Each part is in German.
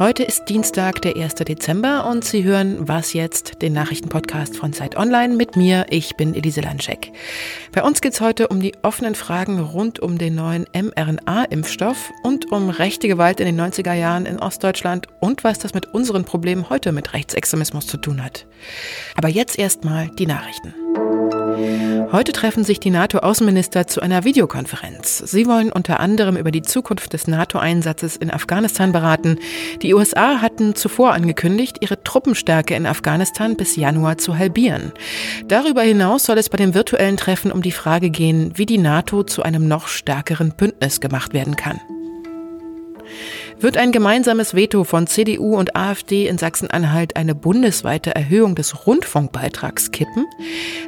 Heute ist Dienstag, der 1. Dezember und Sie hören Was jetzt, den Nachrichtenpodcast von Zeit Online mit mir. Ich bin Elise Landschek. Bei uns geht es heute um die offenen Fragen rund um den neuen mRNA-Impfstoff und um rechte Gewalt in den 90er Jahren in Ostdeutschland und was das mit unseren Problemen heute mit Rechtsextremismus zu tun hat. Aber jetzt erstmal die Nachrichten. Heute treffen sich die NATO-Außenminister zu einer Videokonferenz. Sie wollen unter anderem über die Zukunft des NATO-Einsatzes in Afghanistan beraten. Die USA hatten zuvor angekündigt, ihre Truppenstärke in Afghanistan bis Januar zu halbieren. Darüber hinaus soll es bei dem virtuellen Treffen um die Frage gehen, wie die NATO zu einem noch stärkeren Bündnis gemacht werden kann. Wird ein gemeinsames Veto von CDU und AfD in Sachsen-Anhalt eine bundesweite Erhöhung des Rundfunkbeitrags kippen?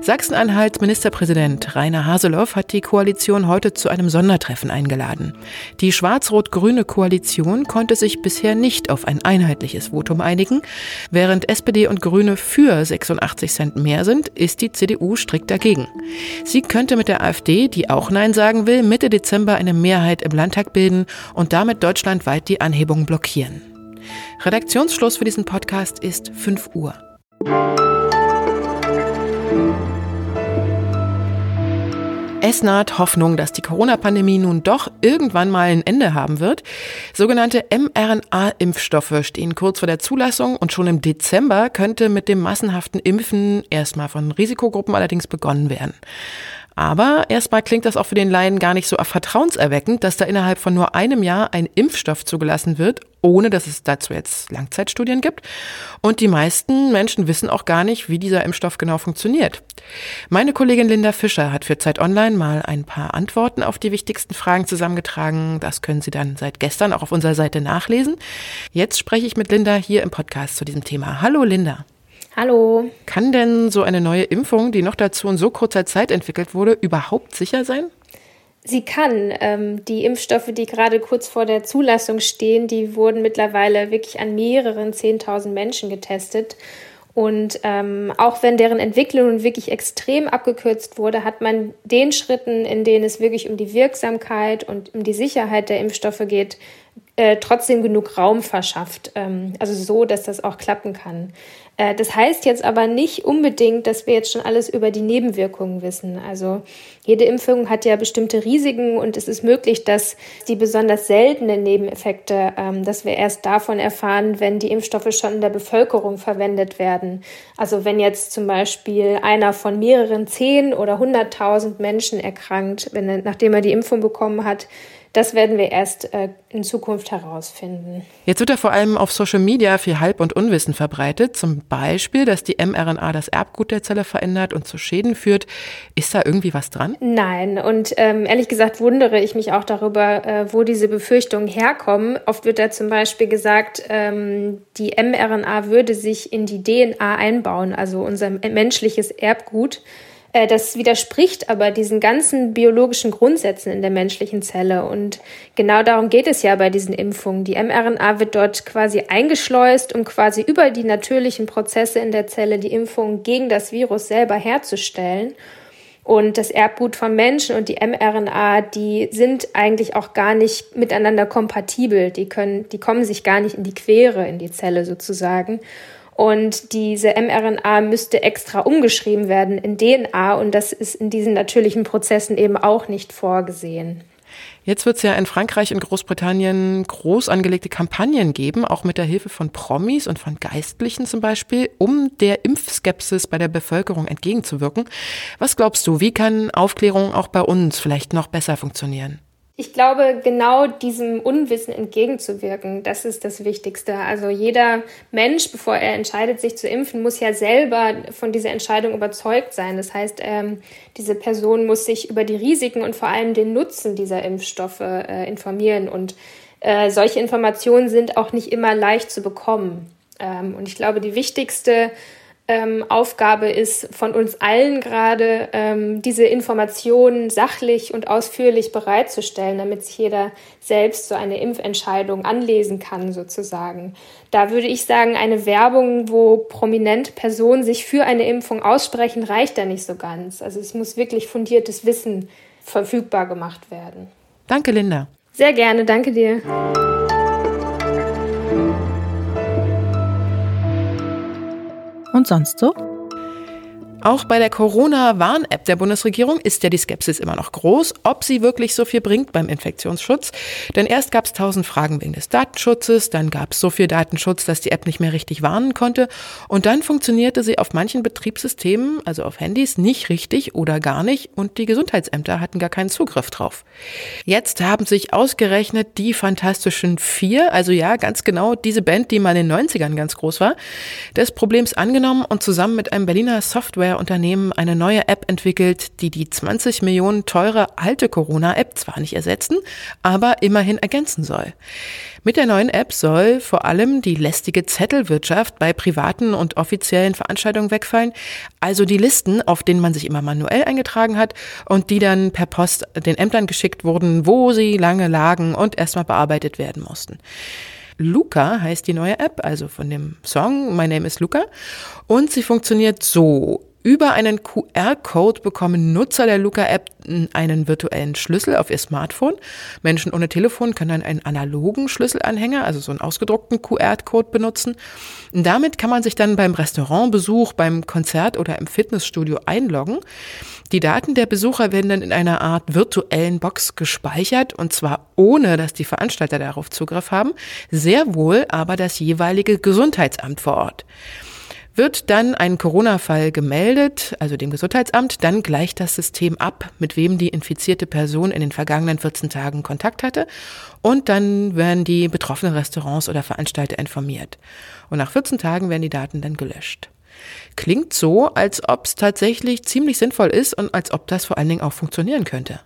Sachsen-Anhalts Ministerpräsident Rainer Haseloff hat die Koalition heute zu einem Sondertreffen eingeladen. Die schwarz-rot-grüne Koalition konnte sich bisher nicht auf ein einheitliches Votum einigen. Während SPD und Grüne für 86 Cent mehr sind, ist die CDU strikt dagegen. Sie könnte mit der AfD, die auch Nein sagen will, Mitte Dezember eine Mehrheit im Landtag bilden und damit deutschlandweit die Anhebung blockieren. Redaktionsschluss für diesen Podcast ist 5 Uhr. Es naht Hoffnung, dass die Corona-Pandemie nun doch irgendwann mal ein Ende haben wird. Sogenannte mRNA-Impfstoffe stehen kurz vor der Zulassung und schon im Dezember könnte mit dem massenhaften Impfen erstmal von Risikogruppen allerdings begonnen werden. Aber erstmal klingt das auch für den Laien gar nicht so vertrauenserweckend, dass da innerhalb von nur einem Jahr ein Impfstoff zugelassen wird, ohne dass es dazu jetzt Langzeitstudien gibt. Und die meisten Menschen wissen auch gar nicht, wie dieser Impfstoff genau funktioniert. Meine Kollegin Linda Fischer hat für Zeit Online mal ein paar Antworten auf die wichtigsten Fragen zusammengetragen. Das können Sie dann seit gestern auch auf unserer Seite nachlesen. Jetzt spreche ich mit Linda hier im Podcast zu diesem Thema. Hallo Linda. Hallo. Kann denn so eine neue Impfung, die noch dazu in so kurzer Zeit entwickelt wurde, überhaupt sicher sein? Sie kann. Ähm, die Impfstoffe, die gerade kurz vor der Zulassung stehen, die wurden mittlerweile wirklich an mehreren 10.000 Menschen getestet. Und ähm, auch wenn deren Entwicklung wirklich extrem abgekürzt wurde, hat man den Schritten, in denen es wirklich um die Wirksamkeit und um die Sicherheit der Impfstoffe geht, äh, trotzdem genug Raum verschafft. Ähm, also so, dass das auch klappen kann. Äh, das heißt jetzt aber nicht unbedingt, dass wir jetzt schon alles über die Nebenwirkungen wissen. Also jede Impfung hat ja bestimmte Risiken und es ist möglich, dass die besonders seltenen Nebeneffekte, ähm, dass wir erst davon erfahren, wenn die Impfstoffe schon in der Bevölkerung verwendet werden. Also wenn jetzt zum Beispiel einer von mehreren zehn oder hunderttausend Menschen erkrankt, wenn er, nachdem er die Impfung bekommen hat, das werden wir erst äh, in Zukunft herausfinden. Jetzt wird ja vor allem auf Social Media viel Halb- und Unwissen verbreitet. Zum Beispiel, dass die mRNA das Erbgut der Zelle verändert und zu Schäden führt. Ist da irgendwie was dran? Nein. Und ähm, ehrlich gesagt wundere ich mich auch darüber, äh, wo diese Befürchtungen herkommen. Oft wird da zum Beispiel gesagt, ähm, die mRNA würde sich in die DNA einbauen, also unser menschliches Erbgut. Äh, das widerspricht aber diesen ganzen biologischen Grundsätzen in der menschlichen Zelle. Und genau darum geht es ja bei diesen Impfungen. Die mRNA wird dort quasi eingeschleust, um quasi über die natürlichen Prozesse in der Zelle die Impfung gegen das Virus selber herzustellen. Und das Erbgut von Menschen und die mRNA, die sind eigentlich auch gar nicht miteinander kompatibel. Die können, die kommen sich gar nicht in die Quere in die Zelle sozusagen. Und diese mRNA müsste extra umgeschrieben werden in DNA und das ist in diesen natürlichen Prozessen eben auch nicht vorgesehen. Jetzt wird es ja in Frankreich und Großbritannien groß angelegte Kampagnen geben, auch mit der Hilfe von Promis und von Geistlichen zum Beispiel, um der Impfskepsis bei der Bevölkerung entgegenzuwirken. Was glaubst du, wie kann Aufklärung auch bei uns vielleicht noch besser funktionieren? Ich glaube, genau diesem Unwissen entgegenzuwirken, das ist das Wichtigste. Also jeder Mensch, bevor er entscheidet, sich zu impfen, muss ja selber von dieser Entscheidung überzeugt sein. Das heißt, ähm, diese Person muss sich über die Risiken und vor allem den Nutzen dieser Impfstoffe äh, informieren. Und äh, solche Informationen sind auch nicht immer leicht zu bekommen. Ähm, und ich glaube, die wichtigste ähm, Aufgabe ist von uns allen gerade, ähm, diese Informationen sachlich und ausführlich bereitzustellen, damit sich jeder selbst so eine Impfentscheidung anlesen kann, sozusagen. Da würde ich sagen, eine Werbung, wo prominente Personen sich für eine Impfung aussprechen, reicht da nicht so ganz. Also es muss wirklich fundiertes Wissen verfügbar gemacht werden. Danke, Linda. Sehr gerne, danke dir. Und sonst so? Auch bei der Corona-Warn-App der Bundesregierung ist ja die Skepsis immer noch groß, ob sie wirklich so viel bringt beim Infektionsschutz. Denn erst gab es tausend Fragen wegen des Datenschutzes, dann gab es so viel Datenschutz, dass die App nicht mehr richtig warnen konnte. Und dann funktionierte sie auf manchen Betriebssystemen, also auf Handys, nicht richtig oder gar nicht. Und die Gesundheitsämter hatten gar keinen Zugriff drauf. Jetzt haben sich ausgerechnet die Fantastischen Vier, also ja, ganz genau diese Band, die mal in den 90ern ganz groß war, des Problems angenommen und zusammen mit einem Berliner Software Softwareunternehmen eine neue App entwickelt, die die 20 Millionen teure alte Corona-App zwar nicht ersetzen, aber immerhin ergänzen soll. Mit der neuen App soll vor allem die lästige Zettelwirtschaft bei privaten und offiziellen Veranstaltungen wegfallen, also die Listen, auf denen man sich immer manuell eingetragen hat und die dann per Post den Ämtern geschickt wurden, wo sie lange lagen und erstmal bearbeitet werden mussten. Luca heißt die neue App, also von dem Song My Name is Luca. Und sie funktioniert so. Über einen QR-Code bekommen Nutzer der Luca-App einen virtuellen Schlüssel auf ihr Smartphone. Menschen ohne Telefon können dann einen analogen Schlüsselanhänger, also so einen ausgedruckten QR-Code benutzen. Und damit kann man sich dann beim Restaurantbesuch, beim Konzert oder im Fitnessstudio einloggen. Die Daten der Besucher werden dann in einer Art virtuellen Box gespeichert und zwar ohne, dass die Veranstalter darauf Zugriff haben, sehr wohl aber das jeweilige Gesundheitsamt vor Ort. Wird dann ein Corona-Fall gemeldet, also dem Gesundheitsamt, dann gleicht das System ab, mit wem die infizierte Person in den vergangenen 14 Tagen Kontakt hatte. Und dann werden die betroffenen Restaurants oder Veranstalter informiert. Und nach 14 Tagen werden die Daten dann gelöscht. Klingt so, als ob es tatsächlich ziemlich sinnvoll ist und als ob das vor allen Dingen auch funktionieren könnte.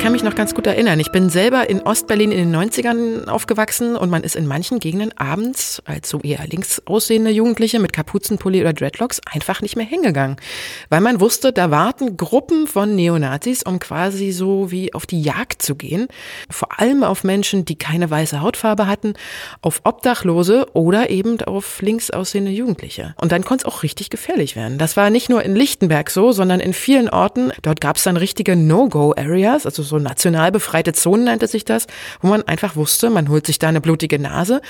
Kann mich noch ganz gut erinnern. Ich bin selber in Ostberlin in den 90ern aufgewachsen und man ist in manchen Gegenden abends als so eher links aussehende Jugendliche mit Kapuzenpulli oder Dreadlocks einfach nicht mehr hingegangen. Weil man wusste, da warten Gruppen von Neonazis, um quasi so wie auf die Jagd zu gehen. Vor allem auf Menschen, die keine weiße Hautfarbe hatten, auf Obdachlose oder eben auf links aussehende Jugendliche. Und dann konnte es auch richtig gefährlich werden. Das war nicht nur in Lichtenberg so, sondern in vielen Orten. Dort gab es dann richtige No-Go-Areas, also so national befreite Zonen nannte sich das, wo man einfach wusste, man holt sich da eine blutige Nase.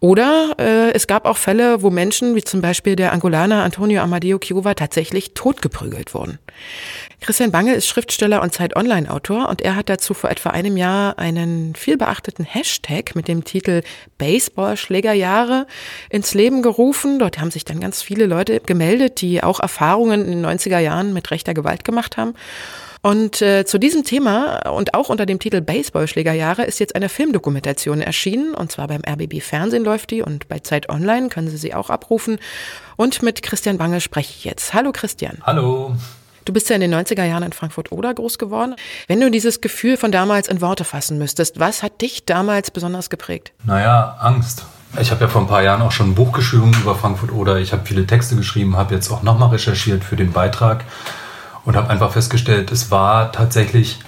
Oder äh, es gab auch Fälle, wo Menschen, wie zum Beispiel der Angolaner Antonio Amadeo Chiova, tatsächlich totgeprügelt wurden. Christian Bange ist Schriftsteller und Zeit-Online-Autor und er hat dazu vor etwa einem Jahr einen vielbeachteten Hashtag mit dem Titel Baseballschlägerjahre ins Leben gerufen. Dort haben sich dann ganz viele Leute gemeldet, die auch Erfahrungen in den 90er Jahren mit rechter Gewalt gemacht haben. Und äh, zu diesem Thema und auch unter dem Titel Baseballschlägerjahre ist jetzt eine Filmdokumentation erschienen. Und zwar beim RBB Fernsehen läuft die und bei Zeit Online können Sie sie auch abrufen. Und mit Christian Bange spreche ich jetzt. Hallo Christian. Hallo. Du bist ja in den 90er Jahren in Frankfurt-Oder groß geworden. Wenn du dieses Gefühl von damals in Worte fassen müsstest, was hat dich damals besonders geprägt? Naja, Angst. Ich habe ja vor ein paar Jahren auch schon ein Buch geschrieben über Frankfurt-Oder. Ich habe viele Texte geschrieben, habe jetzt auch nochmal recherchiert für den Beitrag und habe einfach festgestellt, es war tatsächlich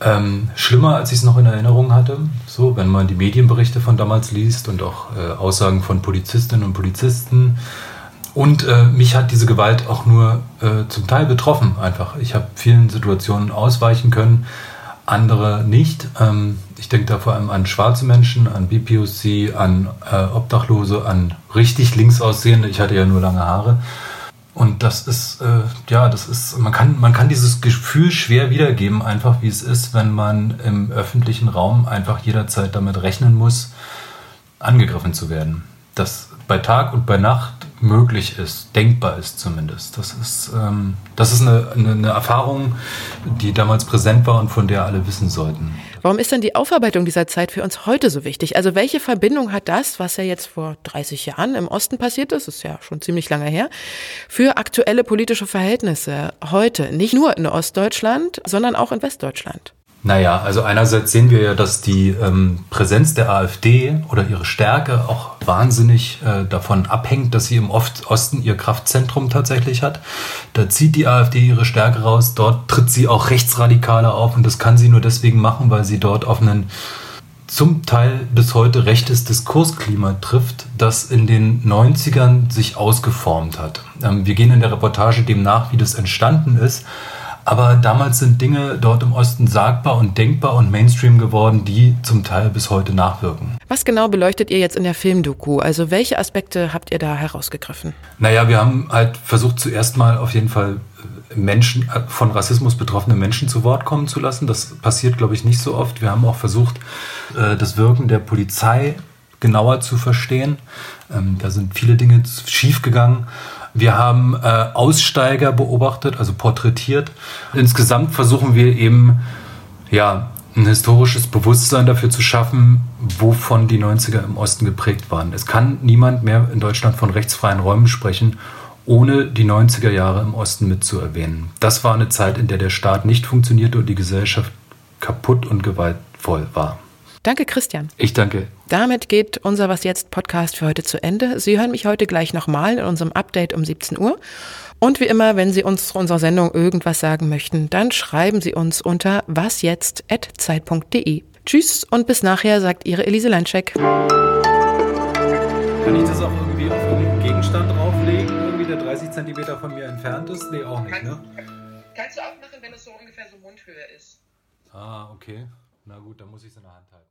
ähm, schlimmer, als ich es noch in Erinnerung hatte. So, wenn man die Medienberichte von damals liest und auch äh, Aussagen von Polizistinnen und Polizisten. Und äh, mich hat diese Gewalt auch nur äh, zum Teil betroffen, einfach. Ich habe vielen Situationen ausweichen können, andere nicht. Ähm, ich denke da vor allem an schwarze Menschen, an BPOC, an äh, Obdachlose, an richtig links aussehende. Ich hatte ja nur lange Haare. Und das ist, äh, ja, das ist, man kann, man kann dieses Gefühl schwer wiedergeben, einfach wie es ist, wenn man im öffentlichen Raum einfach jederzeit damit rechnen muss, angegriffen zu werden. Das bei Tag und bei Nacht möglich ist, denkbar ist zumindest. Das ist, ähm, das ist eine, eine, eine Erfahrung, die damals präsent war und von der alle wissen sollten. Warum ist denn die Aufarbeitung dieser Zeit für uns heute so wichtig? Also welche Verbindung hat das, was ja jetzt vor 30 Jahren im Osten passiert ist, ist ja schon ziemlich lange her, für aktuelle politische Verhältnisse heute? Nicht nur in Ostdeutschland, sondern auch in Westdeutschland. Naja, also einerseits sehen wir ja, dass die ähm, Präsenz der AfD oder ihre Stärke auch wahnsinnig äh, davon abhängt, dass sie im Osten ihr Kraftzentrum tatsächlich hat. Da zieht die AfD ihre Stärke raus, dort tritt sie auch rechtsradikaler auf und das kann sie nur deswegen machen, weil sie dort auf einen zum Teil bis heute rechtes Diskursklima trifft, das in den 90ern sich ausgeformt hat. Ähm, wir gehen in der Reportage dem nach, wie das entstanden ist. Aber damals sind Dinge dort im Osten sagbar und denkbar und Mainstream geworden, die zum Teil bis heute nachwirken. Was genau beleuchtet ihr jetzt in der Filmdoku? Also welche Aspekte habt ihr da herausgegriffen? Naja, wir haben halt versucht zuerst mal auf jeden Fall äh, Menschen, äh, von Rassismus betroffene Menschen zu Wort kommen zu lassen. Das passiert, glaube ich, nicht so oft. Wir haben auch versucht, äh, das Wirken der Polizei genauer zu verstehen. Ähm, da sind viele Dinge schiefgegangen. Wir haben äh, Aussteiger beobachtet, also porträtiert. Insgesamt versuchen wir eben, ja, ein historisches Bewusstsein dafür zu schaffen, wovon die 90er im Osten geprägt waren. Es kann niemand mehr in Deutschland von rechtsfreien Räumen sprechen, ohne die 90er Jahre im Osten mitzuerwähnen. Das war eine Zeit, in der der Staat nicht funktionierte und die Gesellschaft kaputt und gewaltvoll war. Danke, Christian. Ich danke. Damit geht unser Was jetzt Podcast für heute zu Ende. Sie hören mich heute gleich nochmal in unserem Update um 17 Uhr. Und wie immer, wenn Sie uns zu unserer Sendung irgendwas sagen möchten, dann schreiben Sie uns unter wasjetzt.zeit.de. Tschüss und bis nachher, sagt Ihre Elise Landscheck. Kann ich das auch irgendwie auf irgendeinen Gegenstand drauflegen, irgendwie der 30 Zentimeter von mir entfernt ist? Nee, auch nicht, ne? Kannst du auch machen, wenn es so ungefähr so Mundhöhe ist. Ah, okay. Na gut, dann muss ich es in der Hand halten.